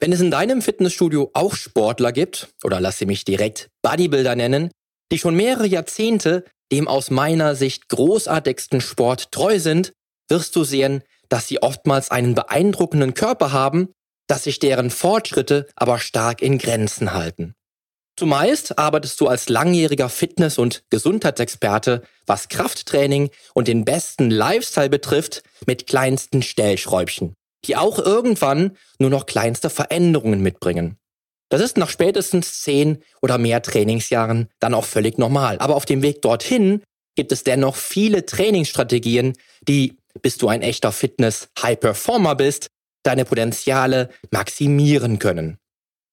Wenn es in deinem Fitnessstudio auch Sportler gibt, oder lass sie mich direkt Bodybuilder nennen, die schon mehrere Jahrzehnte dem aus meiner Sicht großartigsten Sport treu sind, wirst du sehen, dass sie oftmals einen beeindruckenden Körper haben, dass sich deren Fortschritte aber stark in Grenzen halten. Zumeist arbeitest du als langjähriger Fitness- und Gesundheitsexperte, was Krafttraining und den besten Lifestyle betrifft, mit kleinsten Stellschräubchen, die auch irgendwann nur noch kleinste Veränderungen mitbringen. Das ist nach spätestens zehn oder mehr Trainingsjahren dann auch völlig normal. Aber auf dem Weg dorthin gibt es dennoch viele Trainingsstrategien, die, bis du ein echter Fitness-High-Performer bist, deine Potenziale maximieren können.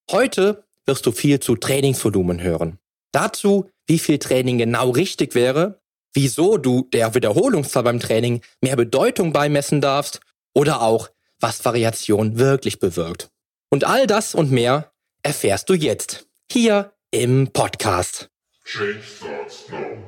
Heute wirst du viel zu Trainingsvolumen hören. Dazu, wie viel Training genau richtig wäre, wieso du der Wiederholungszahl beim Training mehr Bedeutung beimessen darfst oder auch, was Variation wirklich bewirkt. Und all das und mehr erfährst du jetzt hier im Podcast. Change starts now.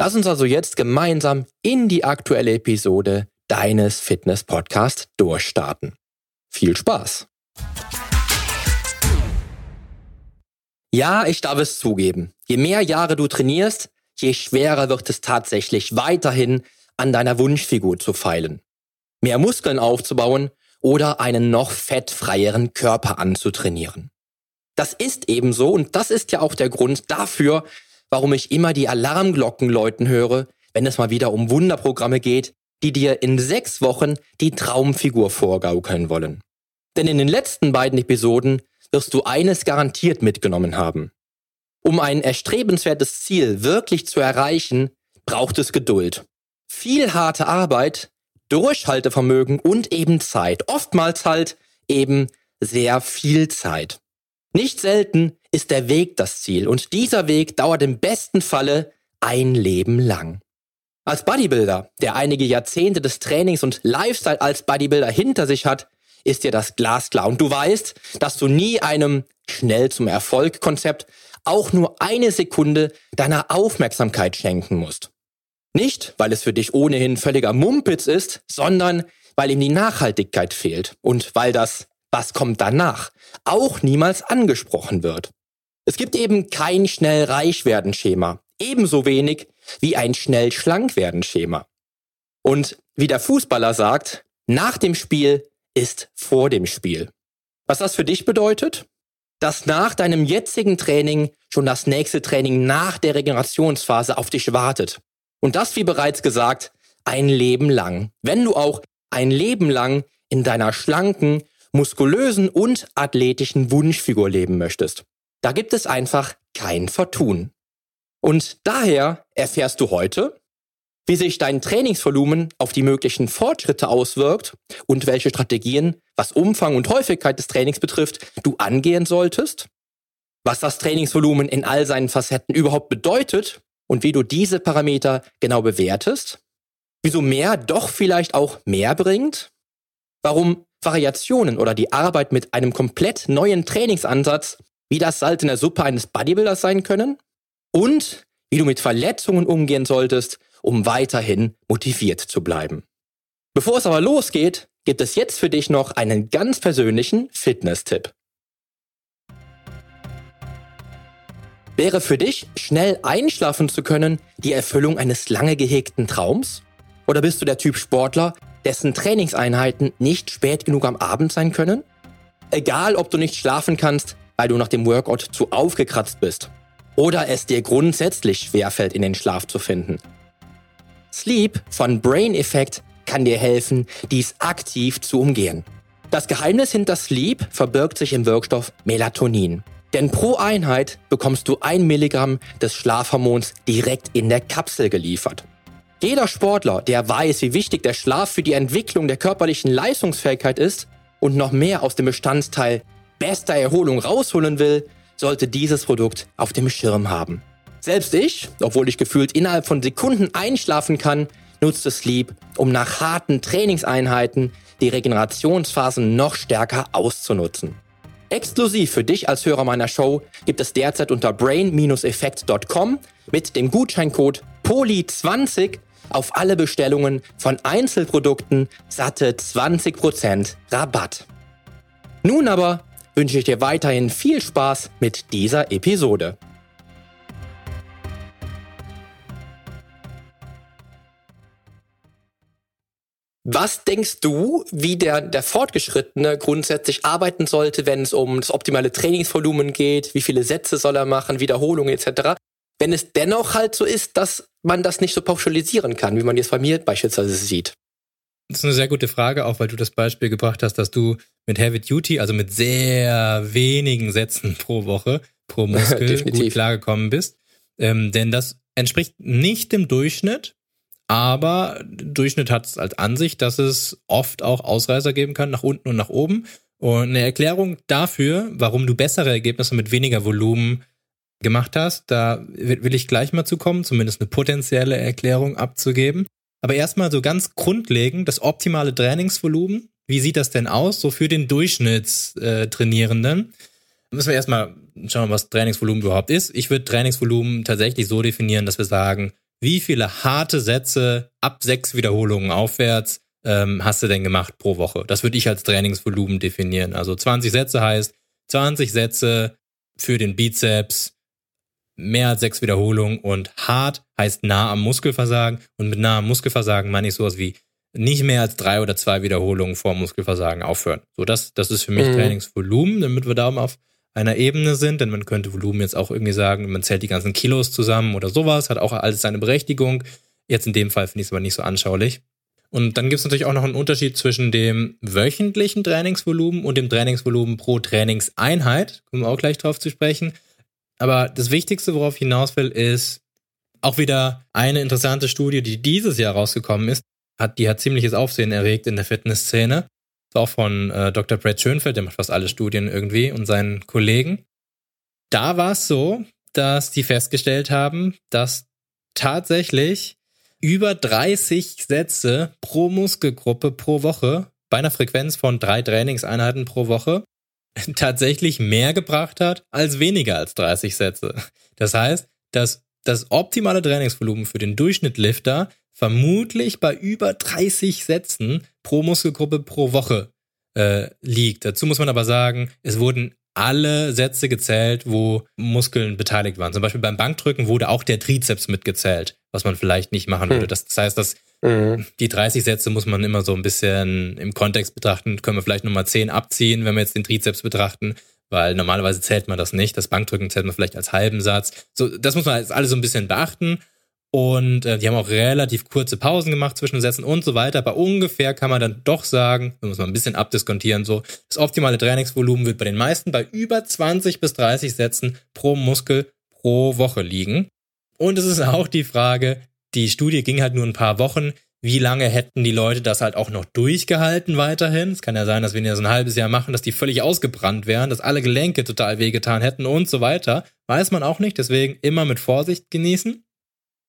Lass uns also jetzt gemeinsam in die aktuelle Episode deines Fitness-Podcasts durchstarten. Viel Spaß! Ja, ich darf es zugeben. Je mehr Jahre du trainierst, je schwerer wird es tatsächlich weiterhin an deiner Wunschfigur zu feilen. Mehr Muskeln aufzubauen oder einen noch fettfreieren Körper anzutrainieren. Das ist ebenso und das ist ja auch der Grund dafür, warum ich immer die Alarmglocken läuten höre, wenn es mal wieder um Wunderprogramme geht, die dir in sechs Wochen die Traumfigur vorgaukeln wollen. Denn in den letzten beiden Episoden wirst du eines garantiert mitgenommen haben. Um ein erstrebenswertes Ziel wirklich zu erreichen, braucht es Geduld. Viel harte Arbeit, Durchhaltevermögen und eben Zeit. Oftmals halt eben sehr viel Zeit. Nicht selten ist der Weg das Ziel und dieser Weg dauert im besten Falle ein Leben lang. Als Bodybuilder, der einige Jahrzehnte des Trainings und Lifestyle als Bodybuilder hinter sich hat, ist dir das glasklar. Und du weißt, dass du nie einem schnell zum Erfolg Konzept auch nur eine Sekunde deiner Aufmerksamkeit schenken musst. Nicht, weil es für dich ohnehin völliger Mumpitz ist, sondern weil ihm die Nachhaltigkeit fehlt und weil das, was kommt danach, auch niemals angesprochen wird. Es gibt eben kein schnell reich werden Schema, ebenso wenig wie ein schnell schlank werden Schema. Und wie der Fußballer sagt, nach dem Spiel ist vor dem Spiel. Was das für dich bedeutet? Dass nach deinem jetzigen Training schon das nächste Training nach der Regenerationsphase auf dich wartet. Und das, wie bereits gesagt, ein Leben lang. Wenn du auch ein Leben lang in deiner schlanken, muskulösen und athletischen Wunschfigur leben möchtest. Da gibt es einfach kein Vertun. Und daher erfährst du heute, wie sich dein Trainingsvolumen auf die möglichen Fortschritte auswirkt und welche Strategien, was Umfang und Häufigkeit des Trainings betrifft, du angehen solltest, was das Trainingsvolumen in all seinen Facetten überhaupt bedeutet und wie du diese Parameter genau bewertest, wieso mehr doch vielleicht auch mehr bringt, warum Variationen oder die Arbeit mit einem komplett neuen Trainingsansatz wie das Salz in der Suppe eines Bodybuilders sein können und wie du mit Verletzungen umgehen solltest um weiterhin motiviert zu bleiben. Bevor es aber losgeht, gibt es jetzt für dich noch einen ganz persönlichen Fitness-Tipp. Wäre für dich, schnell einschlafen zu können, die Erfüllung eines lange gehegten Traums? Oder bist du der Typ Sportler, dessen Trainingseinheiten nicht spät genug am Abend sein können? Egal, ob du nicht schlafen kannst, weil du nach dem Workout zu aufgekratzt bist. Oder es dir grundsätzlich schwerfällt, in den Schlaf zu finden. Sleep von Brain Effect kann dir helfen, dies aktiv zu umgehen. Das Geheimnis hinter Sleep verbirgt sich im Wirkstoff Melatonin. Denn pro Einheit bekommst du ein Milligramm des Schlafhormons direkt in der Kapsel geliefert. Jeder Sportler, der weiß, wie wichtig der Schlaf für die Entwicklung der körperlichen Leistungsfähigkeit ist und noch mehr aus dem Bestandteil bester Erholung rausholen will, sollte dieses Produkt auf dem Schirm haben. Selbst ich, obwohl ich gefühlt innerhalb von Sekunden einschlafen kann, nutze Sleep, um nach harten Trainingseinheiten die Regenerationsphasen noch stärker auszunutzen. Exklusiv für dich als Hörer meiner Show gibt es derzeit unter brain-effekt.com mit dem Gutscheincode POLI20 auf alle Bestellungen von Einzelprodukten satte 20% Rabatt. Nun aber wünsche ich dir weiterhin viel Spaß mit dieser Episode. Was denkst du, wie der, der Fortgeschrittene grundsätzlich arbeiten sollte, wenn es um das optimale Trainingsvolumen geht? Wie viele Sätze soll er machen, Wiederholungen etc.? Wenn es dennoch halt so ist, dass man das nicht so pauschalisieren kann, wie man jetzt bei mir beispielsweise sieht. Das ist eine sehr gute Frage, auch weil du das Beispiel gebracht hast, dass du mit Heavy Duty, also mit sehr wenigen Sätzen pro Woche, pro Muskel gut klargekommen bist. Ähm, denn das entspricht nicht dem Durchschnitt, aber Durchschnitt hat es als Ansicht, dass es oft auch Ausreißer geben kann, nach unten und nach oben. Und eine Erklärung dafür, warum du bessere Ergebnisse mit weniger Volumen gemacht hast, da will ich gleich mal zukommen, zumindest eine potenzielle Erklärung abzugeben. Aber erstmal so ganz grundlegend, das optimale Trainingsvolumen. Wie sieht das denn aus, so für den Durchschnittstrainierenden? Müssen wir erstmal schauen, was Trainingsvolumen überhaupt ist. Ich würde Trainingsvolumen tatsächlich so definieren, dass wir sagen, wie viele harte Sätze ab sechs Wiederholungen aufwärts ähm, hast du denn gemacht pro Woche? Das würde ich als Trainingsvolumen definieren. Also 20 Sätze heißt 20 Sätze für den Bizeps, mehr als sechs Wiederholungen und hart heißt nah am Muskelversagen und mit nah am Muskelversagen meine ich sowas wie nicht mehr als drei oder zwei Wiederholungen vor Muskelversagen aufhören. So, das, das ist für mich mhm. Trainingsvolumen, damit wir da auf einer Ebene sind, denn man könnte Volumen jetzt auch irgendwie sagen, man zählt die ganzen Kilos zusammen oder sowas, hat auch alles seine Berechtigung. Jetzt in dem Fall finde ich es aber nicht so anschaulich. Und dann gibt es natürlich auch noch einen Unterschied zwischen dem wöchentlichen Trainingsvolumen und dem Trainingsvolumen pro Trainingseinheit. Kommen wir auch gleich drauf zu sprechen. Aber das Wichtigste, worauf ich hinaus will, ist auch wieder eine interessante Studie, die dieses Jahr rausgekommen ist. Hat, die hat ziemliches Aufsehen erregt in der Fitnessszene. Ist auch von äh, Dr. Brad Schönfeld, der macht fast alle Studien irgendwie und seinen Kollegen. Da war es so, dass die festgestellt haben, dass tatsächlich über 30 Sätze pro Muskelgruppe pro Woche bei einer Frequenz von drei Trainingseinheiten pro Woche tatsächlich mehr gebracht hat als weniger als 30 Sätze. Das heißt, dass das optimale Trainingsvolumen für den Durchschnittlifter vermutlich bei über 30 Sätzen pro Muskelgruppe pro Woche äh, liegt. Dazu muss man aber sagen, es wurden alle Sätze gezählt, wo Muskeln beteiligt waren. Zum Beispiel beim Bankdrücken wurde auch der Trizeps mitgezählt, was man vielleicht nicht machen würde. Hm. Das, das heißt, dass mhm. die 30 Sätze muss man immer so ein bisschen im Kontext betrachten. Können wir vielleicht nochmal 10 abziehen, wenn wir jetzt den Trizeps betrachten, weil normalerweise zählt man das nicht. Das Bankdrücken zählt man vielleicht als halben Satz. So, das muss man jetzt alles so ein bisschen beachten. Und äh, die haben auch relativ kurze Pausen gemacht zwischen Sätzen und so weiter. Aber ungefähr kann man dann doch sagen, da muss man ein bisschen abdiskontieren, so, das optimale Trainingsvolumen wird bei den meisten bei über 20 bis 30 Sätzen pro Muskel pro Woche liegen. Und es ist auch die Frage, die Studie ging halt nur ein paar Wochen. Wie lange hätten die Leute das halt auch noch durchgehalten weiterhin? Es kann ja sein, dass wenn die das ein halbes Jahr machen, dass die völlig ausgebrannt wären, dass alle Gelenke total wehgetan hätten und so weiter. Weiß man auch nicht, deswegen immer mit Vorsicht genießen.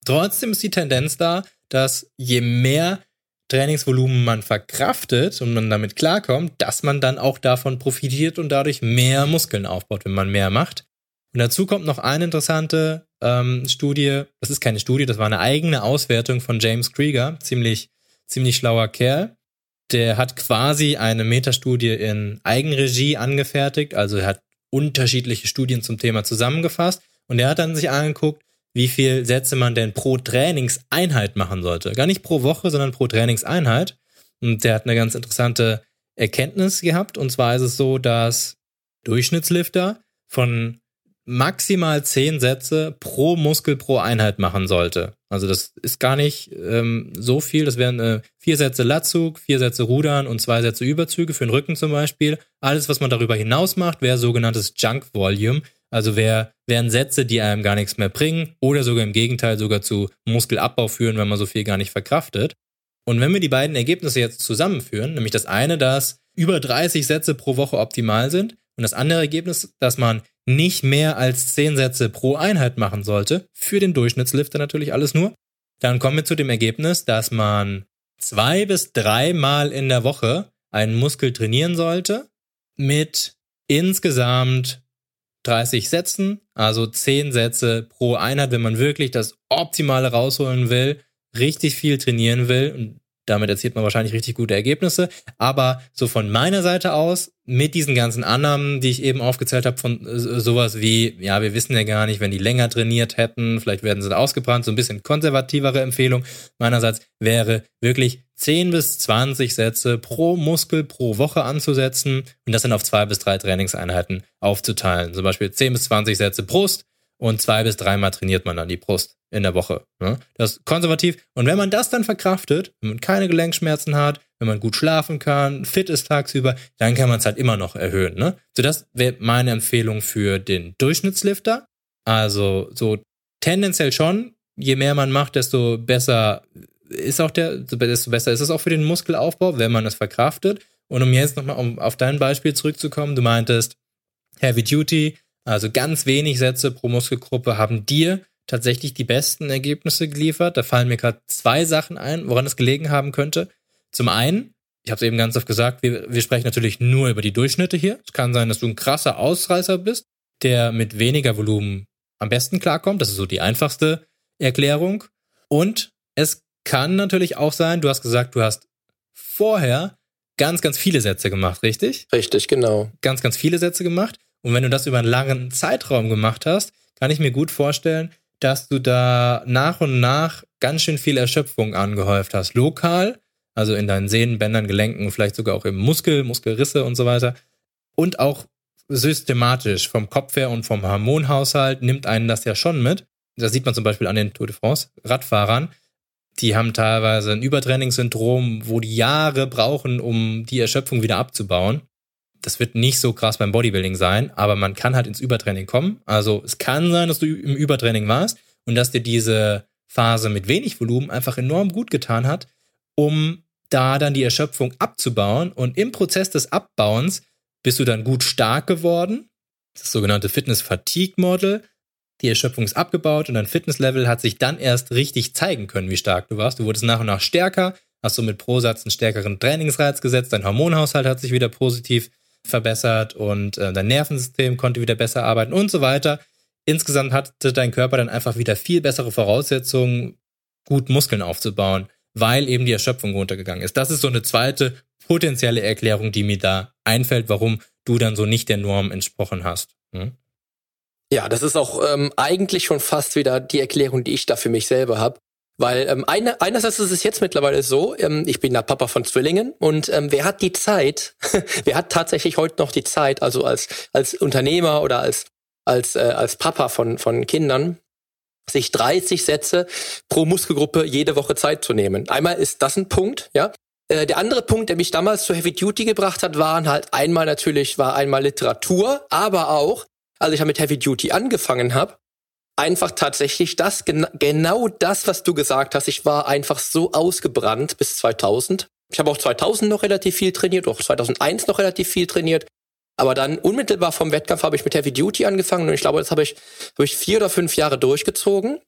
Trotzdem ist die Tendenz da, dass je mehr Trainingsvolumen man verkraftet und man damit klarkommt, dass man dann auch davon profitiert und dadurch mehr Muskeln aufbaut, wenn man mehr macht. Und dazu kommt noch eine interessante ähm, Studie. Das ist keine Studie, das war eine eigene Auswertung von James Krieger, ziemlich ziemlich schlauer Kerl. Der hat quasi eine Metastudie in Eigenregie angefertigt, also er hat unterschiedliche Studien zum Thema zusammengefasst und er hat dann sich angeguckt, wie viel Sätze man denn pro Trainingseinheit machen sollte. Gar nicht pro Woche, sondern pro Trainingseinheit. Und der hat eine ganz interessante Erkenntnis gehabt. Und zwar ist es so, dass Durchschnittslifter von maximal zehn Sätze pro Muskel pro Einheit machen sollte. Also das ist gar nicht ähm, so viel. Das wären äh, vier Sätze Latzug, vier Sätze Rudern und zwei Sätze Überzüge für den Rücken zum Beispiel. Alles, was man darüber hinaus macht, wäre sogenanntes Junk Volume. Also wär, wären Sätze, die einem gar nichts mehr bringen oder sogar im Gegenteil sogar zu Muskelabbau führen, wenn man so viel gar nicht verkraftet. Und wenn wir die beiden Ergebnisse jetzt zusammenführen, nämlich das eine, dass über 30 Sätze pro Woche optimal sind und das andere Ergebnis, dass man nicht mehr als 10 Sätze pro Einheit machen sollte, für den Durchschnittslifter natürlich alles nur, dann kommen wir zu dem Ergebnis, dass man zwei bis dreimal in der Woche einen Muskel trainieren sollte mit insgesamt 30 Sätzen, also 10 Sätze pro Einheit, wenn man wirklich das Optimale rausholen will, richtig viel trainieren will. Und damit erzielt man wahrscheinlich richtig gute Ergebnisse. Aber so von meiner Seite aus, mit diesen ganzen Annahmen, die ich eben aufgezählt habe, von äh, sowas wie, ja, wir wissen ja gar nicht, wenn die länger trainiert hätten, vielleicht werden sie ausgebrannt, so ein bisschen konservativere Empfehlung meinerseits wäre wirklich 10 bis 20 Sätze pro Muskel pro Woche anzusetzen und das dann auf zwei bis drei Trainingseinheiten aufzuteilen. Zum Beispiel 10 bis 20 Sätze Brust, und zwei bis dreimal trainiert man dann die Brust in der Woche. Ne? Das ist konservativ. Und wenn man das dann verkraftet, wenn man keine Gelenkschmerzen hat, wenn man gut schlafen kann, fit ist tagsüber, dann kann man es halt immer noch erhöhen. Ne? So, das wäre meine Empfehlung für den Durchschnittslifter. Also so tendenziell schon, je mehr man macht, desto besser ist auch der, desto besser ist es auch für den Muskelaufbau, wenn man es verkraftet. Und um jetzt nochmal auf dein Beispiel zurückzukommen, du meintest Heavy Duty, also ganz wenig Sätze pro Muskelgruppe haben dir tatsächlich die besten Ergebnisse geliefert. Da fallen mir gerade zwei Sachen ein, woran es gelegen haben könnte. Zum einen, ich habe es eben ganz oft gesagt, wir, wir sprechen natürlich nur über die Durchschnitte hier. Es kann sein, dass du ein krasser Ausreißer bist, der mit weniger Volumen am besten klarkommt. Das ist so die einfachste Erklärung. Und es kann natürlich auch sein, du hast gesagt, du hast vorher ganz, ganz viele Sätze gemacht, richtig? Richtig, genau. Ganz, ganz viele Sätze gemacht. Und wenn du das über einen langen Zeitraum gemacht hast, kann ich mir gut vorstellen, dass du da nach und nach ganz schön viel Erschöpfung angehäuft hast. Lokal, also in deinen Sehnen, Bändern, Gelenken, vielleicht sogar auch im Muskel, Muskelrisse und so weiter. Und auch systematisch vom Kopf her und vom Hormonhaushalt nimmt einen das ja schon mit. Das sieht man zum Beispiel an den Tour de France Radfahrern. Die haben teilweise ein Übertrainingssyndrom, wo die Jahre brauchen, um die Erschöpfung wieder abzubauen das wird nicht so krass beim Bodybuilding sein, aber man kann halt ins Übertraining kommen. Also es kann sein, dass du im Übertraining warst und dass dir diese Phase mit wenig Volumen einfach enorm gut getan hat, um da dann die Erschöpfung abzubauen. Und im Prozess des Abbauens bist du dann gut stark geworden. Das sogenannte Fitness-Fatigue-Model. Die Erschöpfung ist abgebaut und dein Fitnesslevel hat sich dann erst richtig zeigen können, wie stark du warst. Du wurdest nach und nach stärker, hast so mit pro Satz einen stärkeren Trainingsreiz gesetzt, dein Hormonhaushalt hat sich wieder positiv verbessert und äh, dein Nervensystem konnte wieder besser arbeiten und so weiter. Insgesamt hatte dein Körper dann einfach wieder viel bessere Voraussetzungen, gut Muskeln aufzubauen, weil eben die Erschöpfung runtergegangen ist. Das ist so eine zweite potenzielle Erklärung, die mir da einfällt, warum du dann so nicht der Norm entsprochen hast. Hm? Ja, das ist auch ähm, eigentlich schon fast wieder die Erklärung, die ich da für mich selber habe. Weil ähm, eine, einerseits ist es jetzt mittlerweile so, ähm, ich bin der Papa von Zwillingen und ähm, wer hat die Zeit, wer hat tatsächlich heute noch die Zeit, also als, als Unternehmer oder als, als, äh, als Papa von, von Kindern, sich 30 Sätze pro Muskelgruppe jede Woche Zeit zu nehmen. Einmal ist das ein Punkt, ja. Äh, der andere Punkt, der mich damals zu Heavy Duty gebracht hat, waren halt einmal natürlich, war einmal Literatur, aber auch, als ich mit Heavy Duty angefangen habe, einfach tatsächlich das, gen genau das, was du gesagt hast. Ich war einfach so ausgebrannt bis 2000. Ich habe auch 2000 noch relativ viel trainiert, auch 2001 noch relativ viel trainiert. Aber dann unmittelbar vom Wettkampf habe ich mit Heavy Duty angefangen und ich glaube, das habe ich, habe ich vier oder fünf Jahre durchgezogen.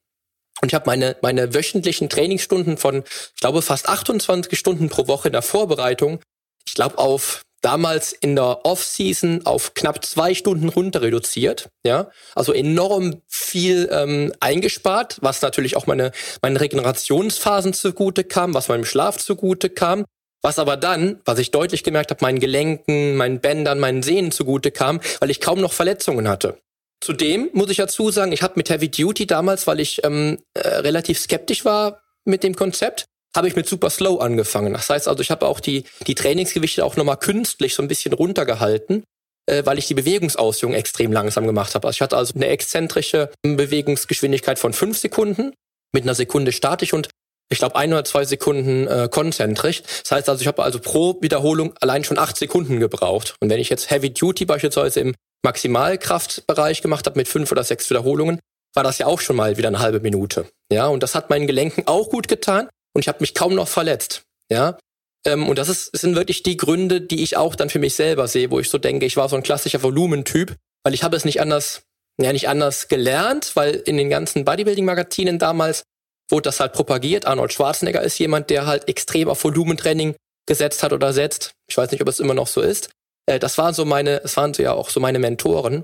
Und ich habe meine, meine wöchentlichen Trainingsstunden von, ich glaube, fast 28 Stunden pro Woche in der Vorbereitung, ich glaube, auf damals in der Off-Season auf knapp zwei Stunden runter reduziert. Ja, also enorm viel ähm, eingespart, was natürlich auch meine meine Regenerationsphasen zugute kam, was meinem Schlaf zugute kam. Was aber dann, was ich deutlich gemerkt habe, meinen Gelenken, meinen Bändern, meinen Sehnen zugute kam, weil ich kaum noch Verletzungen hatte. Zudem muss ich dazu sagen, ich habe mit Heavy Duty damals, weil ich ähm, äh, relativ skeptisch war mit dem Konzept, habe ich mit Super Slow angefangen. Das heißt also, ich habe auch die, die Trainingsgewichte auch nochmal künstlich so ein bisschen runtergehalten, äh, weil ich die Bewegungsausführung extrem langsam gemacht habe. Also ich hatte also eine exzentrische Bewegungsgeschwindigkeit von fünf Sekunden mit einer Sekunde statisch und ich glaube, ein oder zwei Sekunden äh, konzentrisch. Das heißt also, ich habe also pro Wiederholung allein schon acht Sekunden gebraucht. Und wenn ich jetzt Heavy Duty beispielsweise im Maximalkraftbereich gemacht habe mit fünf oder sechs Wiederholungen, war das ja auch schon mal wieder eine halbe Minute. Ja, und das hat meinen Gelenken auch gut getan und ich habe mich kaum noch verletzt. Ja, ähm, und das ist, sind wirklich die Gründe, die ich auch dann für mich selber sehe, wo ich so denke, ich war so ein klassischer Volumentyp, weil ich habe es nicht anders, ja nicht anders gelernt, weil in den ganzen Bodybuilding-Magazinen damals wurde das halt propagiert. Arnold Schwarzenegger ist jemand, der halt extrem auf Volumentraining gesetzt hat oder setzt. Ich weiß nicht, ob es immer noch so ist. Äh, das waren so meine, es waren so ja auch so meine Mentoren.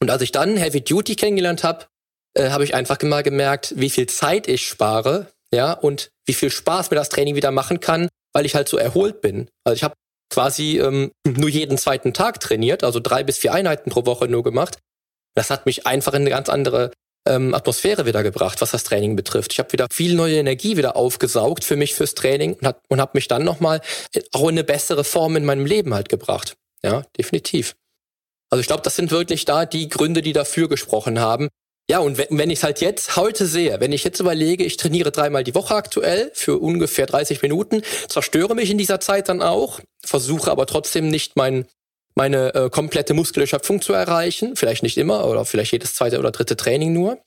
Und als ich dann Heavy Duty kennengelernt habe, äh, habe ich einfach mal gemerkt, wie viel Zeit ich spare, ja, und wie viel Spaß mir das Training wieder machen kann, weil ich halt so erholt bin. Also ich habe quasi ähm, nur jeden zweiten Tag trainiert, also drei bis vier Einheiten pro Woche nur gemacht. Das hat mich einfach in eine ganz andere ähm, Atmosphäre wieder gebracht, was das Training betrifft. Ich habe wieder viel neue Energie wieder aufgesaugt für mich fürs Training und, hat, und habe mich dann nochmal auch in eine bessere Form in meinem Leben halt gebracht. Ja, definitiv. Also ich glaube, das sind wirklich da die Gründe, die dafür gesprochen haben. Ja, und wenn, wenn ich es halt jetzt heute sehe, wenn ich jetzt überlege, ich trainiere dreimal die Woche aktuell für ungefähr 30 Minuten, zerstöre mich in dieser Zeit dann auch, versuche aber trotzdem nicht mein, meine äh, komplette Muskelerschöpfung zu erreichen, vielleicht nicht immer oder vielleicht jedes zweite oder dritte Training nur,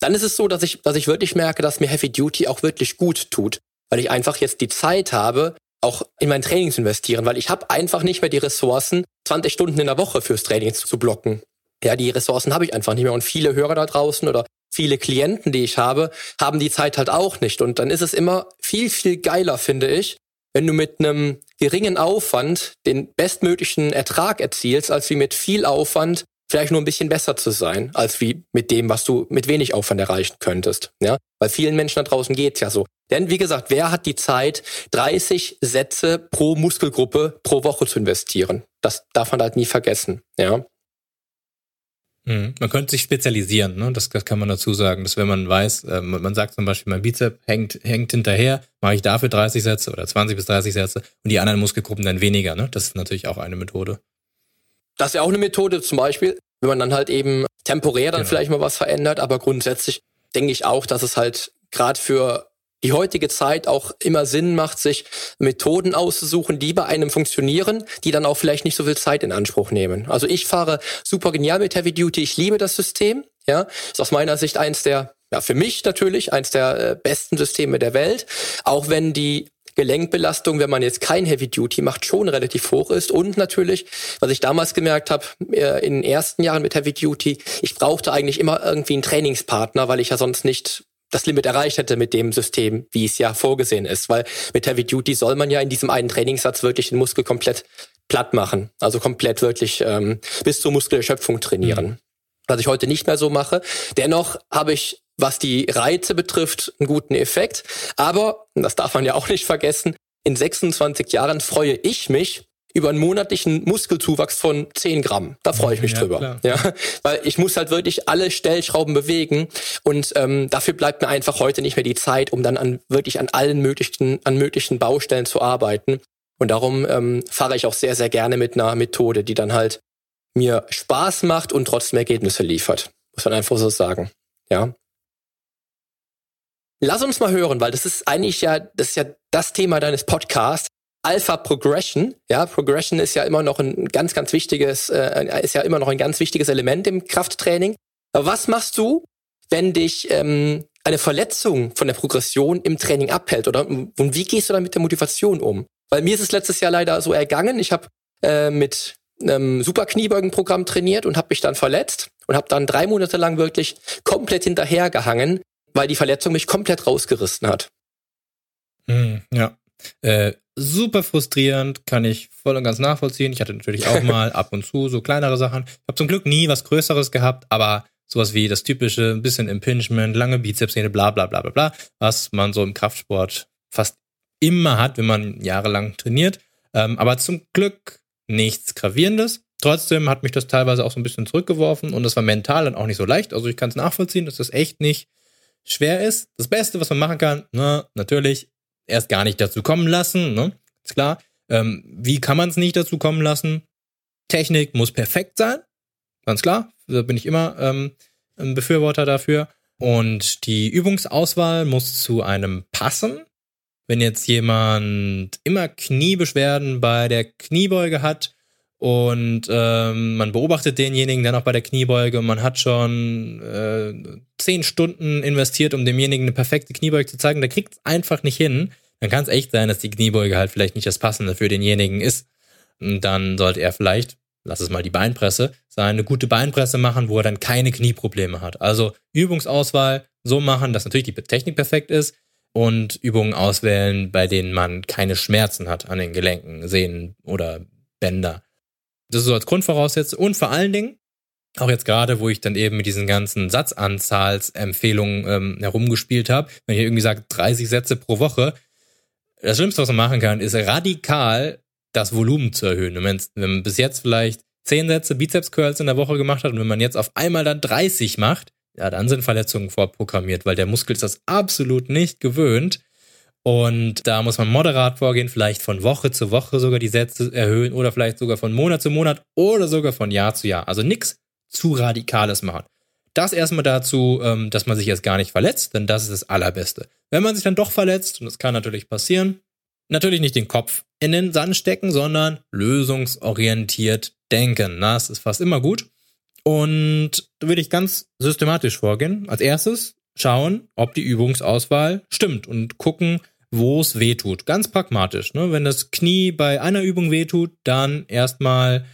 dann ist es so, dass ich, dass ich wirklich merke, dass mir Heavy Duty auch wirklich gut tut, weil ich einfach jetzt die Zeit habe, auch in mein Training zu investieren, weil ich habe einfach nicht mehr die Ressourcen, 20 Stunden in der Woche fürs Training zu blocken. Ja, die Ressourcen habe ich einfach nicht mehr und viele Hörer da draußen oder viele Klienten, die ich habe, haben die Zeit halt auch nicht und dann ist es immer viel, viel geiler, finde ich, wenn du mit einem geringen Aufwand den bestmöglichen Ertrag erzielst, als wie mit viel Aufwand vielleicht nur ein bisschen besser zu sein, als wie mit dem, was du mit wenig Aufwand erreichen könntest. Ja, weil vielen Menschen da draußen geht's ja so. Denn wie gesagt, wer hat die Zeit, 30 Sätze pro Muskelgruppe pro Woche zu investieren? Das darf man halt nie vergessen. Ja. Mhm. Man könnte sich spezialisieren, ne? das, das kann man dazu sagen, dass wenn man weiß, äh, man sagt zum Beispiel, mein Bizep hängt, hängt hinterher, mache ich dafür 30 Sätze oder 20 bis 30 Sätze und die anderen Muskelgruppen dann weniger. Ne? Das ist natürlich auch eine Methode. Das ist ja auch eine Methode, zum Beispiel, wenn man dann halt eben temporär dann genau. vielleicht mal was verändert, aber grundsätzlich denke ich auch, dass es halt gerade für die heutige Zeit auch immer Sinn macht, sich Methoden auszusuchen, die bei einem funktionieren, die dann auch vielleicht nicht so viel Zeit in Anspruch nehmen. Also ich fahre super genial mit Heavy Duty, ich liebe das System, ja, ist aus meiner Sicht eins der ja, für mich natürlich eins der äh, besten Systeme der Welt, auch wenn die Gelenkbelastung, wenn man jetzt kein Heavy Duty macht, schon relativ hoch ist. Und natürlich, was ich damals gemerkt habe, äh, in den ersten Jahren mit Heavy Duty, ich brauchte eigentlich immer irgendwie einen Trainingspartner, weil ich ja sonst nicht das Limit erreicht hätte mit dem System, wie es ja vorgesehen ist. Weil mit Heavy Duty soll man ja in diesem einen Trainingssatz wirklich den Muskel komplett platt machen. Also komplett wirklich ähm, bis zur Muskelerschöpfung trainieren. Mhm. Was ich heute nicht mehr so mache. Dennoch habe ich, was die Reize betrifft, einen guten Effekt. Aber, das darf man ja auch nicht vergessen, in 26 Jahren freue ich mich, über einen monatlichen Muskelzuwachs von 10 Gramm. Da freue ich mich ja, drüber. Klar. Ja, weil ich muss halt wirklich alle Stellschrauben bewegen und ähm, dafür bleibt mir einfach heute nicht mehr die Zeit, um dann an wirklich an allen möglichen an möglichen Baustellen zu arbeiten. Und darum ähm, fahre ich auch sehr sehr gerne mit einer Methode, die dann halt mir Spaß macht und trotzdem Ergebnisse liefert. Muss man einfach so sagen. Ja. Lass uns mal hören, weil das ist eigentlich ja, das ist ja das Thema deines Podcasts. Alpha Progression. Ja, Progression ist ja immer noch ein ganz, ganz wichtiges, äh, ist ja immer noch ein ganz wichtiges Element im Krafttraining. Aber was machst du, wenn dich ähm, eine Verletzung von der Progression im Training abhält? Oder und wie gehst du dann mit der Motivation um? Weil mir ist es letztes Jahr leider so ergangen. Ich habe äh, mit einem Superkniebeugenprogramm trainiert und habe mich dann verletzt und habe dann drei Monate lang wirklich komplett hinterhergehangen, weil die Verletzung mich komplett rausgerissen hat. Hm, ja. Äh, super frustrierend, kann ich voll und ganz nachvollziehen. Ich hatte natürlich auch mal ab und zu so kleinere Sachen. Ich habe zum Glück nie was Größeres gehabt, aber sowas wie das typische, ein bisschen Impingement, lange Bizepssehne, bla bla bla bla bla, was man so im Kraftsport fast immer hat, wenn man jahrelang trainiert. Ähm, aber zum Glück nichts Gravierendes. Trotzdem hat mich das teilweise auch so ein bisschen zurückgeworfen und das war mental dann auch nicht so leicht. Also ich kann es nachvollziehen, dass das echt nicht schwer ist. Das Beste, was man machen kann, na, natürlich erst gar nicht dazu kommen lassen, ne? Ist klar. Ähm, wie kann man es nicht dazu kommen lassen? Technik muss perfekt sein, ganz klar. Da bin ich immer ähm, ein Befürworter dafür. Und die Übungsauswahl muss zu einem passen. Wenn jetzt jemand immer Kniebeschwerden bei der Kniebeuge hat und ähm, man beobachtet denjenigen dann auch bei der Kniebeuge man hat schon äh, zehn Stunden investiert, um demjenigen eine perfekte Kniebeuge zu zeigen, der kriegt es einfach nicht hin, dann kann es echt sein, dass die Kniebeuge halt vielleicht nicht das Passende für denjenigen ist. Und dann sollte er vielleicht lass es mal die Beinpresse sein, eine gute Beinpresse machen, wo er dann keine Knieprobleme hat. Also Übungsauswahl so machen, dass natürlich die Technik perfekt ist und Übungen auswählen, bei denen man keine Schmerzen hat an den Gelenken, Sehnen oder Bänder. Das ist so als Grundvoraussetzung und vor allen Dingen, auch jetzt gerade, wo ich dann eben mit diesen ganzen Satzanzahlsempfehlungen ähm, herumgespielt habe, wenn ich irgendwie sage 30 Sätze pro Woche, das Schlimmste, was man machen kann, ist radikal das Volumen zu erhöhen. Wenn, wenn man bis jetzt vielleicht 10 Sätze Bizeps Curls in der Woche gemacht hat und wenn man jetzt auf einmal dann 30 macht, ja, dann sind Verletzungen vorprogrammiert, weil der Muskel ist das absolut nicht gewöhnt. Und da muss man moderat vorgehen, vielleicht von Woche zu Woche sogar die Sätze erhöhen oder vielleicht sogar von Monat zu Monat oder sogar von Jahr zu Jahr. Also nichts zu Radikales machen. Das erstmal dazu, ähm, dass man sich jetzt gar nicht verletzt, denn das ist das Allerbeste. Wenn man sich dann doch verletzt, und das kann natürlich passieren, natürlich nicht den Kopf in den Sand stecken, sondern lösungsorientiert denken. Das ist fast immer gut. Und da würde ich ganz systematisch vorgehen. Als erstes schauen, ob die Übungsauswahl stimmt und gucken, wo es weh tut. Ganz pragmatisch. Ne? Wenn das Knie bei einer Übung weh tut, dann erstmal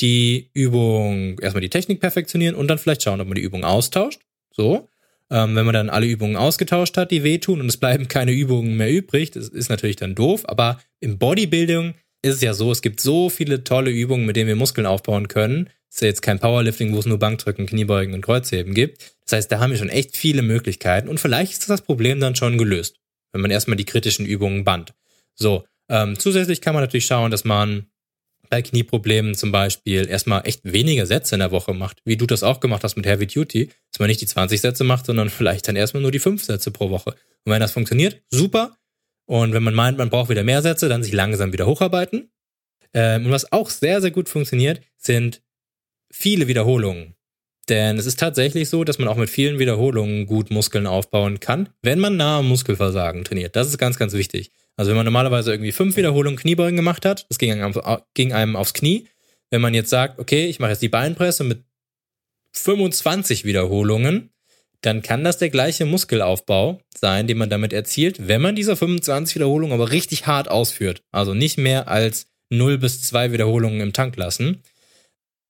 die Übung, erstmal die Technik perfektionieren und dann vielleicht schauen, ob man die Übung austauscht. So. Ähm, wenn man dann alle Übungen ausgetauscht hat, die wehtun und es bleiben keine Übungen mehr übrig, das ist natürlich dann doof. Aber im Bodybuilding ist es ja so, es gibt so viele tolle Übungen, mit denen wir Muskeln aufbauen können. Ist ja jetzt kein Powerlifting, wo es nur Bankdrücken, Kniebeugen und Kreuzheben gibt. Das heißt, da haben wir schon echt viele Möglichkeiten und vielleicht ist das Problem dann schon gelöst, wenn man erstmal die kritischen Übungen band. So, ähm, zusätzlich kann man natürlich schauen, dass man bei Knieproblemen zum Beispiel erstmal echt weniger Sätze in der Woche macht, wie du das auch gemacht hast mit Heavy Duty, dass man nicht die 20 Sätze macht, sondern vielleicht dann erstmal nur die 5 Sätze pro Woche. Und wenn das funktioniert, super. Und wenn man meint, man braucht wieder mehr Sätze, dann sich langsam wieder hocharbeiten. Ähm, und was auch sehr, sehr gut funktioniert, sind viele Wiederholungen. Denn es ist tatsächlich so, dass man auch mit vielen Wiederholungen gut Muskeln aufbauen kann, wenn man nah am Muskelversagen trainiert. Das ist ganz, ganz wichtig. Also wenn man normalerweise irgendwie fünf Wiederholungen Kniebeugen gemacht hat, das ging einem, ging einem aufs Knie. Wenn man jetzt sagt, okay, ich mache jetzt die Beinpresse mit 25 Wiederholungen, dann kann das der gleiche Muskelaufbau sein, den man damit erzielt, wenn man diese 25 Wiederholungen aber richtig hart ausführt. Also nicht mehr als 0 bis 2 Wiederholungen im Tank lassen.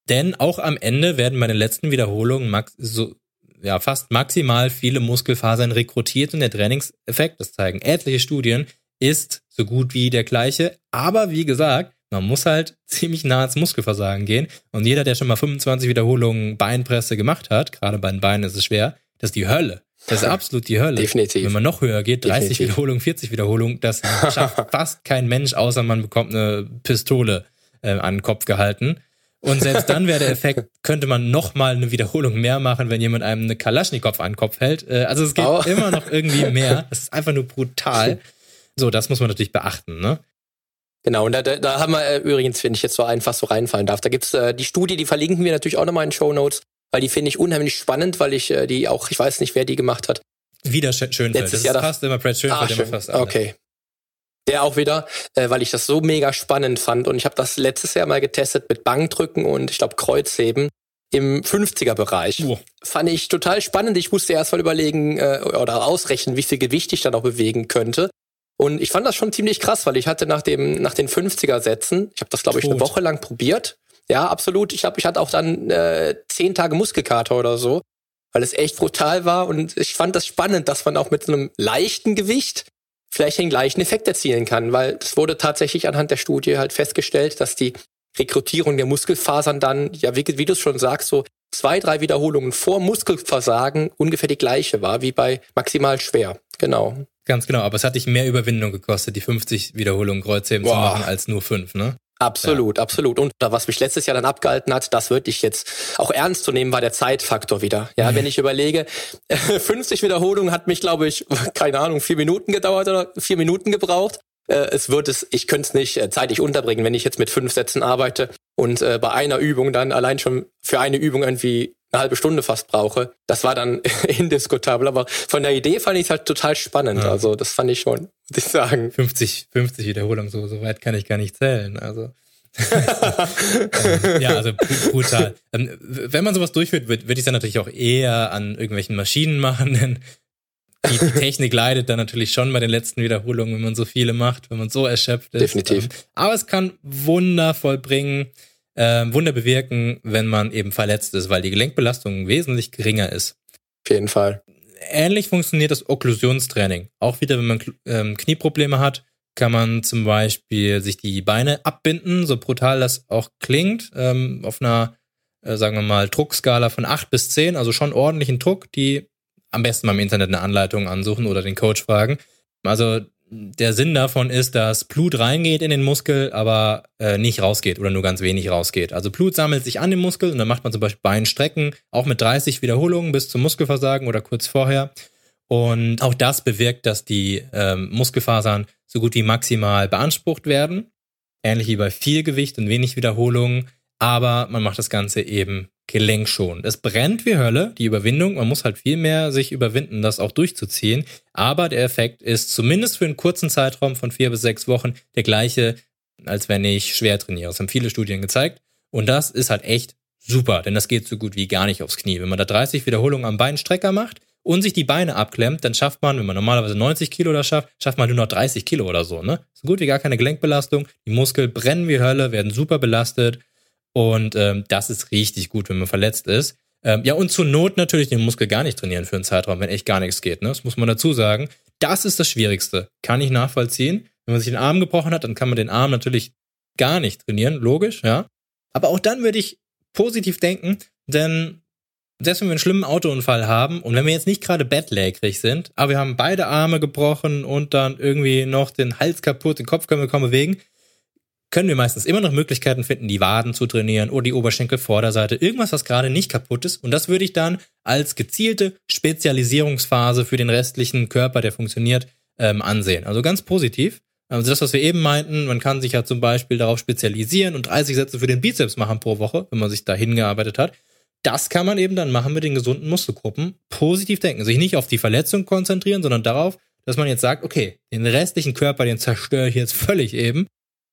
Denn auch am Ende werden bei den letzten Wiederholungen max so, ja, fast maximal viele Muskelfasern rekrutiert und der Trainingseffekt, das zeigen etliche Studien, ist so gut wie der gleiche. Aber wie gesagt, man muss halt ziemlich nah ins Muskelversagen gehen. Und jeder, der schon mal 25 Wiederholungen Beinpresse gemacht hat, gerade bei den Beinen ist es schwer, das ist die Hölle. Das ist absolut die Hölle. Definitiv. Wenn man noch höher geht, 30 Definitiv. Wiederholungen, 40 Wiederholungen, das schafft fast kein Mensch, außer man bekommt eine Pistole äh, an den Kopf gehalten. Und selbst dann wäre der Effekt, könnte man noch mal eine Wiederholung mehr machen, wenn jemand einem eine Kalaschnikow an den Kopf hält. Äh, also es geht oh. immer noch irgendwie mehr. Das ist einfach nur brutal. So, das muss man natürlich beachten, ne? Genau, und da, da, da haben wir äh, übrigens, wenn ich jetzt so einfach so reinfallen darf, da gibt's äh, die Studie, die verlinken wir natürlich auch nochmal in den Show Notes, weil die finde ich unheimlich spannend, weil ich äh, die auch, ich weiß nicht, wer die gemacht hat. Wieder Schönfeld. Letztes das Jahr fast immer Brad Schönfeld, ah, schön. fast alle. Okay. Der auch wieder, äh, weil ich das so mega spannend fand. Und ich habe das letztes Jahr mal getestet mit Bankdrücken und ich glaube Kreuzheben im 50er-Bereich. Oh. Fand ich total spannend. Ich musste erst mal überlegen äh, oder ausrechnen, wie viel Gewicht ich dann auch bewegen könnte. Und ich fand das schon ziemlich krass, weil ich hatte nach dem nach den 50er Sätzen, ich habe das glaube ich eine Woche lang probiert. Ja, absolut. Ich habe ich hatte auch dann äh, zehn Tage Muskelkater oder so, weil es echt brutal war und ich fand das spannend, dass man auch mit so einem leichten Gewicht vielleicht den gleichen Effekt erzielen kann, weil es wurde tatsächlich anhand der Studie halt festgestellt, dass die Rekrutierung der Muskelfasern dann, ja, wie, wie du es schon sagst, so zwei, drei Wiederholungen vor Muskelversagen ungefähr die gleiche war wie bei maximal schwer. Genau. Ganz genau, aber es hat dich mehr Überwindung gekostet, die 50 Wiederholungen Kreuzheben Boah. zu machen, als nur fünf, ne? Absolut, ja. absolut. Und was mich letztes Jahr dann abgehalten hat, das würde ich jetzt auch ernst zu nehmen, war der Zeitfaktor wieder. Ja, wenn ich überlege, 50 Wiederholungen hat mich, glaube ich, keine Ahnung, vier Minuten gedauert oder vier Minuten gebraucht. äh, es wird es, ich könnte es nicht äh, zeitlich unterbringen, wenn ich jetzt mit fünf Sätzen arbeite und äh, bei einer Übung dann allein schon für eine Übung irgendwie eine halbe Stunde fast brauche. Das war dann indiskutabel, aber von der Idee fand ich es halt total spannend. Ja. Also das fand ich schon, muss ich sagen. 50, 50 Wiederholungen, so, so weit kann ich gar nicht zählen. Also. ja, also brutal. Ähm, wenn man sowas durchführt, würde würd ich es dann natürlich auch eher an irgendwelchen Maschinen machen, denn die, die Technik leidet dann natürlich schon bei den letzten Wiederholungen, wenn man so viele macht, wenn man so erschöpft ist. Definitiv. Ähm, aber es kann Wunder vollbringen, äh, Wunder bewirken, wenn man eben verletzt ist, weil die Gelenkbelastung wesentlich geringer ist. Auf jeden Fall. Ähnlich funktioniert das Okklusionstraining. Auch wieder, wenn man ähm, Knieprobleme hat, kann man zum Beispiel sich die Beine abbinden, so brutal das auch klingt, ähm, auf einer, äh, sagen wir mal, Druckskala von 8 bis 10, also schon ordentlichen Druck, die am besten beim Internet eine Anleitung ansuchen oder den Coach fragen. Also der Sinn davon ist, dass Blut reingeht in den Muskel, aber äh, nicht rausgeht oder nur ganz wenig rausgeht. Also Blut sammelt sich an dem Muskel und dann macht man zum Beispiel Beinstrecken, auch mit 30 Wiederholungen bis zum Muskelversagen oder kurz vorher. Und auch das bewirkt, dass die ähm, Muskelfasern so gut wie maximal beansprucht werden. Ähnlich wie bei viel Gewicht und wenig Wiederholungen. Aber man macht das Ganze eben Gelenk schon. Es brennt wie Hölle, die Überwindung. Man muss halt viel mehr sich überwinden, das auch durchzuziehen. Aber der Effekt ist zumindest für einen kurzen Zeitraum von vier bis sechs Wochen der gleiche, als wenn ich schwer trainiere. Das haben viele Studien gezeigt. Und das ist halt echt super, denn das geht so gut wie gar nicht aufs Knie. Wenn man da 30 Wiederholungen am Beinstrecker macht und sich die Beine abklemmt, dann schafft man, wenn man normalerweise 90 Kilo da schafft, schafft man nur noch 30 Kilo oder so, ne? So gut wie gar keine Gelenkbelastung. Die Muskeln brennen wie Hölle, werden super belastet und ähm, das ist richtig gut, wenn man verletzt ist. Ähm, ja, und zur Not natürlich den Muskel gar nicht trainieren für einen Zeitraum, wenn echt gar nichts geht. Ne? Das muss man dazu sagen. Das ist das Schwierigste. Kann ich nachvollziehen. Wenn man sich den Arm gebrochen hat, dann kann man den Arm natürlich gar nicht trainieren, logisch, ja. Aber auch dann würde ich positiv denken, denn selbst wenn wir einen schlimmen Autounfall haben und wenn wir jetzt nicht gerade bettlägerig sind, aber wir haben beide Arme gebrochen und dann irgendwie noch den Hals kaputt, den Kopf können wir kaum bewegen, können wir meistens immer noch Möglichkeiten finden, die Waden zu trainieren oder die Oberschenkelvorderseite, irgendwas, was gerade nicht kaputt ist. Und das würde ich dann als gezielte Spezialisierungsphase für den restlichen Körper, der funktioniert, ähm, ansehen. Also ganz positiv. Also das, was wir eben meinten, man kann sich ja zum Beispiel darauf spezialisieren und 30 Sätze für den Bizeps machen pro Woche, wenn man sich da hingearbeitet hat. Das kann man eben dann machen mit den gesunden Muskelgruppen. Positiv denken, sich nicht auf die Verletzung konzentrieren, sondern darauf, dass man jetzt sagt, okay, den restlichen Körper, den zerstöre ich jetzt völlig eben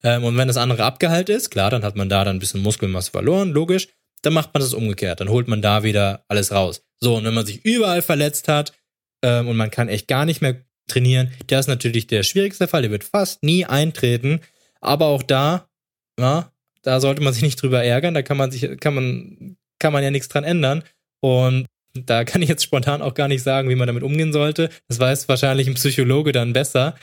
ähm, und wenn das andere abgeheilt ist, klar, dann hat man da dann ein bisschen Muskelmasse verloren, logisch. Dann macht man das umgekehrt. Dann holt man da wieder alles raus. So, und wenn man sich überall verletzt hat ähm, und man kann echt gar nicht mehr trainieren, der ist natürlich der schwierigste Fall. Der wird fast nie eintreten. Aber auch da, ja, da sollte man sich nicht drüber ärgern. Da kann man sich, kann man, kann man ja nichts dran ändern. Und da kann ich jetzt spontan auch gar nicht sagen, wie man damit umgehen sollte. Das weiß wahrscheinlich ein Psychologe dann besser.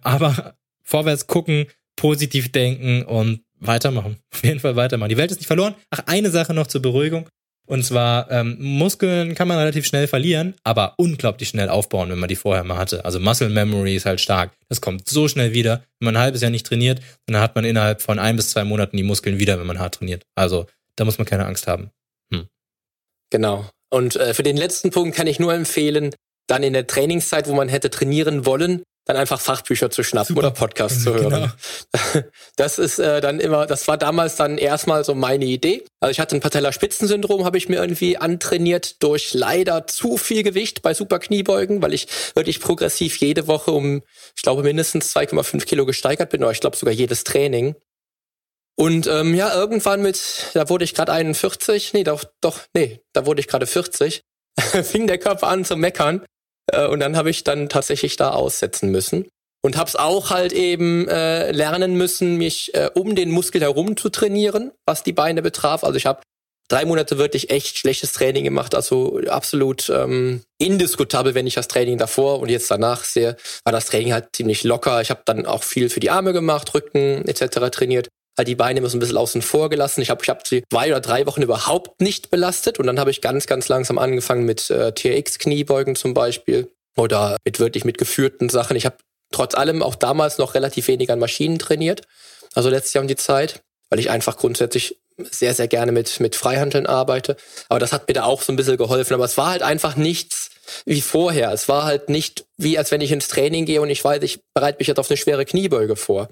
Aber vorwärts gucken, positiv denken und weitermachen. Auf jeden Fall weitermachen. Die Welt ist nicht verloren. Ach, eine Sache noch zur Beruhigung. Und zwar, ähm, Muskeln kann man relativ schnell verlieren, aber unglaublich schnell aufbauen, wenn man die vorher mal hatte. Also Muscle Memory ist halt stark. Das kommt so schnell wieder. Wenn man ein halbes Jahr nicht trainiert, dann hat man innerhalb von ein bis zwei Monaten die Muskeln wieder, wenn man hart trainiert. Also da muss man keine Angst haben. Hm. Genau. Und äh, für den letzten Punkt kann ich nur empfehlen, dann in der Trainingszeit, wo man hätte trainieren wollen, dann einfach Fachbücher zu schnappen Super. oder Podcasts zu hören. Genau. Das ist äh, dann immer, das war damals dann erstmal so meine Idee. Also ich hatte ein Patellaspitzensyndrom, habe ich mir irgendwie antrainiert durch leider zu viel Gewicht bei Superkniebeugen, weil ich wirklich progressiv jede Woche um, ich glaube, mindestens 2,5 Kilo gesteigert bin, oder ich glaube sogar jedes Training. Und ähm, ja, irgendwann mit, da wurde ich gerade 41, nee, doch, doch, nee, da wurde ich gerade 40, fing der Körper an zu meckern äh, und dann habe ich dann tatsächlich da aussetzen müssen. Und habe es auch halt eben äh, lernen müssen, mich äh, um den Muskel herum zu trainieren, was die Beine betraf. Also ich habe drei Monate wirklich echt schlechtes Training gemacht, also absolut ähm, indiskutabel, wenn ich das Training davor und jetzt danach sehe, war das Training halt ziemlich locker. Ich habe dann auch viel für die Arme gemacht, Rücken etc. trainiert halt die Beine immer so ein bisschen außen vor gelassen. Ich habe ich hab sie zwei oder drei Wochen überhaupt nicht belastet und dann habe ich ganz, ganz langsam angefangen mit äh, TRX-Kniebeugen zum Beispiel oder mit wirklich mit geführten Sachen. Ich habe trotz allem auch damals noch relativ wenig an Maschinen trainiert, also letztes Jahr um die Zeit, weil ich einfach grundsätzlich sehr, sehr gerne mit, mit Freihandeln arbeite. Aber das hat mir da auch so ein bisschen geholfen. Aber es war halt einfach nichts wie vorher. Es war halt nicht wie, als wenn ich ins Training gehe und ich weiß, ich bereite mich jetzt auf eine schwere Kniebeuge vor.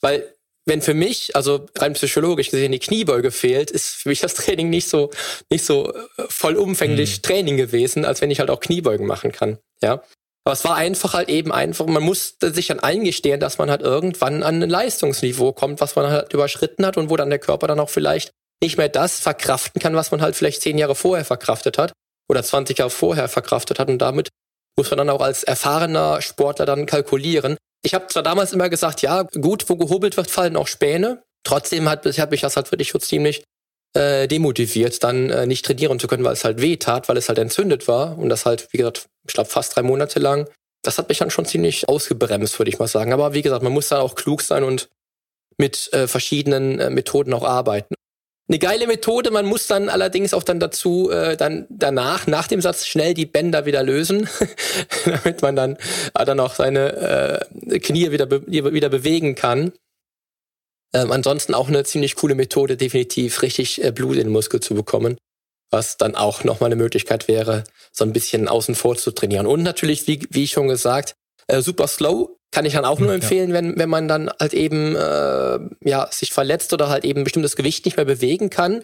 Weil wenn für mich, also rein psychologisch gesehen, die Kniebeuge fehlt, ist für mich das Training nicht so, nicht so äh, vollumfänglich mhm. Training gewesen, als wenn ich halt auch Kniebeugen machen kann. Ja. Aber es war einfach halt eben einfach, man musste sich dann eingestehen, dass man halt irgendwann an ein Leistungsniveau kommt, was man halt überschritten hat und wo dann der Körper dann auch vielleicht nicht mehr das verkraften kann, was man halt vielleicht zehn Jahre vorher verkraftet hat oder 20 Jahre vorher verkraftet hat. Und damit muss man dann auch als erfahrener Sportler dann kalkulieren. Ich habe zwar damals immer gesagt, ja, gut, wo gehobelt wird, fallen auch Späne. Trotzdem hat, hat mich das halt wirklich schon ziemlich äh, demotiviert, dann äh, nicht trainieren zu können, weil es halt weh tat, weil es halt entzündet war. Und das halt, wie gesagt, ich glaube, fast drei Monate lang. Das hat mich dann schon ziemlich ausgebremst, würde ich mal sagen. Aber wie gesagt, man muss da auch klug sein und mit äh, verschiedenen äh, Methoden auch arbeiten. Eine geile Methode, man muss dann allerdings auch dann dazu, äh, dann danach, nach dem Satz schnell die Bänder wieder lösen, damit man dann, äh, dann auch seine äh, Knie wieder, be wieder bewegen kann. Ähm, ansonsten auch eine ziemlich coole Methode, definitiv richtig äh, Blut in den Muskel zu bekommen, was dann auch nochmal eine Möglichkeit wäre, so ein bisschen außen vor zu trainieren. Und natürlich, wie, wie schon gesagt, äh, super slow kann ich dann auch nur empfehlen, ja. wenn, wenn man dann halt eben äh, ja, sich verletzt oder halt eben ein bestimmtes Gewicht nicht mehr bewegen kann.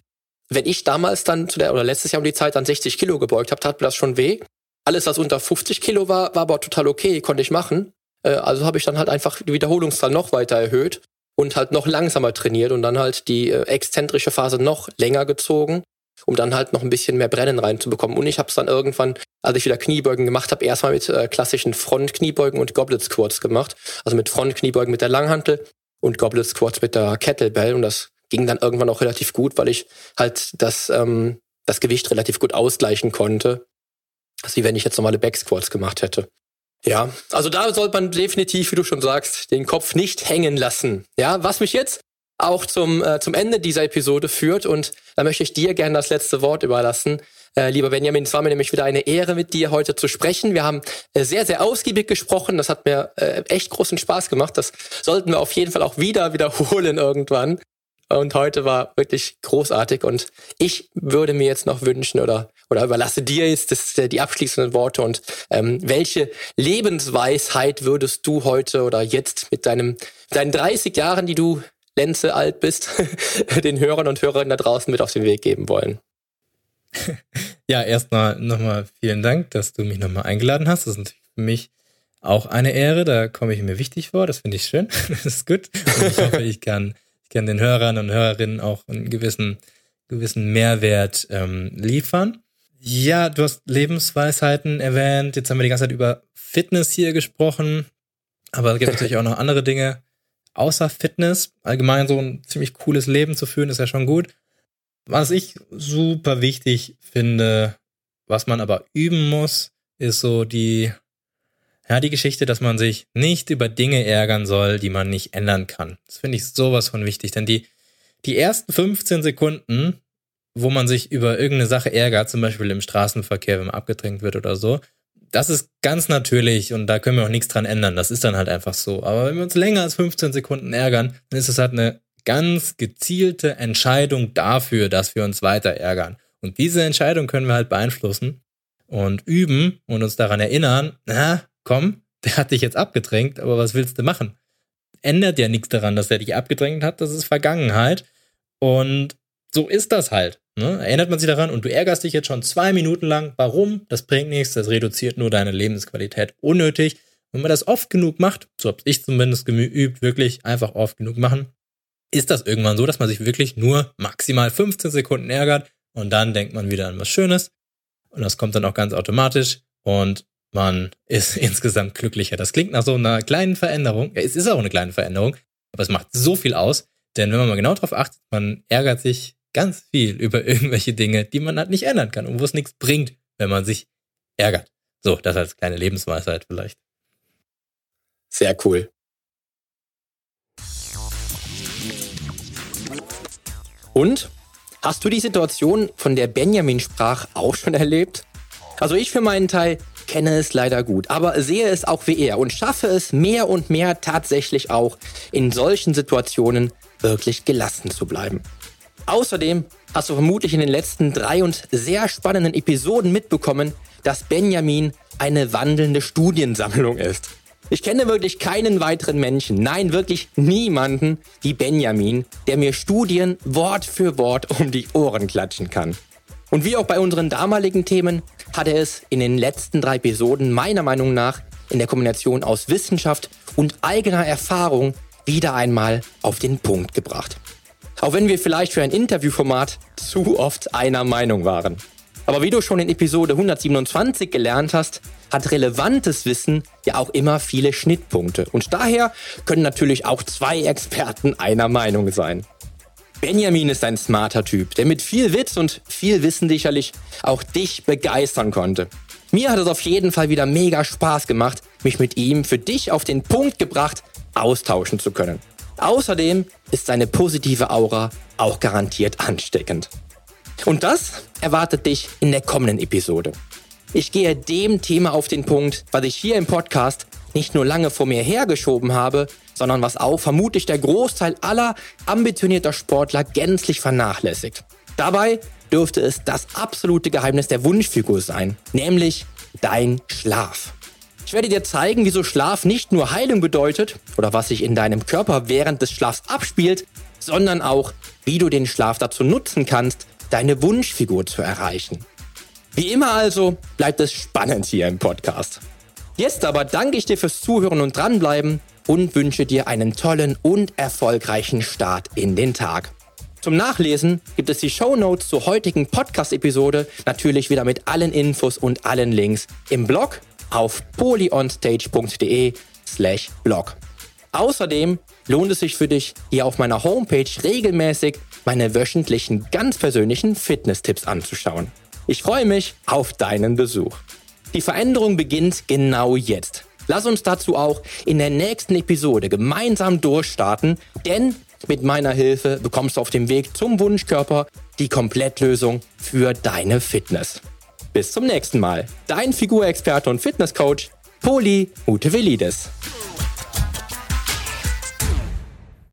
Wenn ich damals dann zu der, oder letztes Jahr um die Zeit dann 60 Kilo gebeugt habe, tat mir das schon weh. Alles, was unter 50 Kilo war, war aber total okay, konnte ich machen. Äh, also habe ich dann halt einfach die Wiederholungszahl noch weiter erhöht und halt noch langsamer trainiert und dann halt die äh, exzentrische Phase noch länger gezogen um dann halt noch ein bisschen mehr Brennen reinzubekommen. Und ich habe es dann irgendwann, als ich wieder Kniebeugen gemacht habe, erstmal mit äh, klassischen Front-Kniebeugen und Goblet Squats gemacht. Also mit Front-Kniebeugen mit der Langhantel und Goblet Squats mit der Kettlebell. Und das ging dann irgendwann auch relativ gut, weil ich halt das, ähm, das Gewicht relativ gut ausgleichen konnte. Als wie wenn ich jetzt normale Back Squats gemacht hätte. Ja, also da sollte man definitiv, wie du schon sagst, den Kopf nicht hängen lassen. Ja, was mich jetzt auch zum, äh, zum Ende dieser Episode führt. Und da möchte ich dir gerne das letzte Wort überlassen. Äh, lieber Benjamin, es war mir nämlich wieder eine Ehre, mit dir heute zu sprechen. Wir haben äh, sehr, sehr ausgiebig gesprochen. Das hat mir äh, echt großen Spaß gemacht. Das sollten wir auf jeden Fall auch wieder wiederholen irgendwann. Und heute war wirklich großartig. Und ich würde mir jetzt noch wünschen oder, oder überlasse dir jetzt das, äh, die abschließenden Worte. Und ähm, welche Lebensweisheit würdest du heute oder jetzt mit deinem, deinen 30 Jahren, die du Lenze alt bist, den Hörern und Hörerinnen da draußen mit auf den Weg geben wollen. Ja, erstmal nochmal vielen Dank, dass du mich nochmal eingeladen hast. Das ist natürlich für mich auch eine Ehre. Da komme ich mir wichtig vor. Das finde ich schön. Das ist gut. Und ich hoffe, ich kann, ich kann den Hörern und Hörerinnen auch einen gewissen, gewissen Mehrwert ähm, liefern. Ja, du hast Lebensweisheiten erwähnt. Jetzt haben wir die ganze Zeit über Fitness hier gesprochen. Aber es gibt natürlich auch noch andere Dinge, außer Fitness, allgemein so ein ziemlich cooles Leben zu führen, ist ja schon gut. Was ich super wichtig finde, was man aber üben muss, ist so die, ja, die Geschichte, dass man sich nicht über Dinge ärgern soll, die man nicht ändern kann. Das finde ich sowas von wichtig, denn die, die ersten 15 Sekunden, wo man sich über irgendeine Sache ärgert, zum Beispiel im Straßenverkehr, wenn man abgedrängt wird oder so, das ist ganz natürlich und da können wir auch nichts dran ändern. Das ist dann halt einfach so. Aber wenn wir uns länger als 15 Sekunden ärgern, dann ist es halt eine ganz gezielte Entscheidung dafür, dass wir uns weiter ärgern. Und diese Entscheidung können wir halt beeinflussen und üben und uns daran erinnern, na, komm, der hat dich jetzt abgedrängt, aber was willst du machen? Ändert ja nichts daran, dass er dich abgedrängt hat, das ist Vergangenheit. Und so ist das halt. Ne? Erinnert man sich daran und du ärgerst dich jetzt schon zwei Minuten lang. Warum? Das bringt nichts, das reduziert nur deine Lebensqualität unnötig. Wenn man das oft genug macht, so habe ich zumindest geübt, wirklich einfach oft genug machen, ist das irgendwann so, dass man sich wirklich nur maximal 15 Sekunden ärgert und dann denkt man wieder an was Schönes und das kommt dann auch ganz automatisch und man ist insgesamt glücklicher. Das klingt nach so einer kleinen Veränderung. Ja, es ist auch eine kleine Veränderung, aber es macht so viel aus, denn wenn man mal genau darauf achtet, man ärgert sich ganz viel über irgendwelche Dinge, die man halt nicht ändern kann und wo es nichts bringt, wenn man sich ärgert. So, das als kleine Lebensweisheit vielleicht. Sehr cool. Und hast du die Situation, von der Benjamin sprach, auch schon erlebt? Also ich für meinen Teil kenne es leider gut, aber sehe es auch wie er und schaffe es mehr und mehr tatsächlich auch in solchen Situationen wirklich gelassen zu bleiben. Außerdem hast du vermutlich in den letzten drei und sehr spannenden Episoden mitbekommen, dass Benjamin eine wandelnde Studiensammlung ist. Ich kenne wirklich keinen weiteren Menschen, nein, wirklich niemanden wie Benjamin, der mir Studien Wort für Wort um die Ohren klatschen kann. Und wie auch bei unseren damaligen Themen hat er es in den letzten drei Episoden meiner Meinung nach in der Kombination aus Wissenschaft und eigener Erfahrung wieder einmal auf den Punkt gebracht. Auch wenn wir vielleicht für ein Interviewformat zu oft einer Meinung waren. Aber wie du schon in Episode 127 gelernt hast, hat relevantes Wissen ja auch immer viele Schnittpunkte. Und daher können natürlich auch zwei Experten einer Meinung sein. Benjamin ist ein smarter Typ, der mit viel Witz und viel Wissen sicherlich auch dich begeistern konnte. Mir hat es auf jeden Fall wieder mega Spaß gemacht, mich mit ihm für dich auf den Punkt gebracht austauschen zu können. Außerdem ist seine positive Aura auch garantiert ansteckend. Und das erwartet dich in der kommenden Episode. Ich gehe dem Thema auf den Punkt, was ich hier im Podcast nicht nur lange vor mir hergeschoben habe, sondern was auch vermutlich der Großteil aller ambitionierter Sportler gänzlich vernachlässigt. Dabei dürfte es das absolute Geheimnis der Wunschfigur sein, nämlich dein Schlaf. Ich werde dir zeigen, wieso Schlaf nicht nur Heilung bedeutet oder was sich in deinem Körper während des Schlafs abspielt, sondern auch, wie du den Schlaf dazu nutzen kannst, deine Wunschfigur zu erreichen. Wie immer also bleibt es spannend hier im Podcast. Jetzt aber danke ich dir fürs Zuhören und dranbleiben und wünsche dir einen tollen und erfolgreichen Start in den Tag. Zum Nachlesen gibt es die Show Notes zur heutigen Podcast-Episode natürlich wieder mit allen Infos und allen Links im Blog auf polyonstage.de slash blog. Außerdem lohnt es sich für dich, hier auf meiner Homepage regelmäßig meine wöchentlichen ganz persönlichen Fitness-Tipps anzuschauen. Ich freue mich auf deinen Besuch. Die Veränderung beginnt genau jetzt. Lass uns dazu auch in der nächsten Episode gemeinsam durchstarten, denn mit meiner Hilfe bekommst du auf dem Weg zum Wunschkörper die Komplettlösung für deine Fitness. Bis zum nächsten Mal. Dein Figurexperte und Fitnesscoach, Poli Mutevelidis.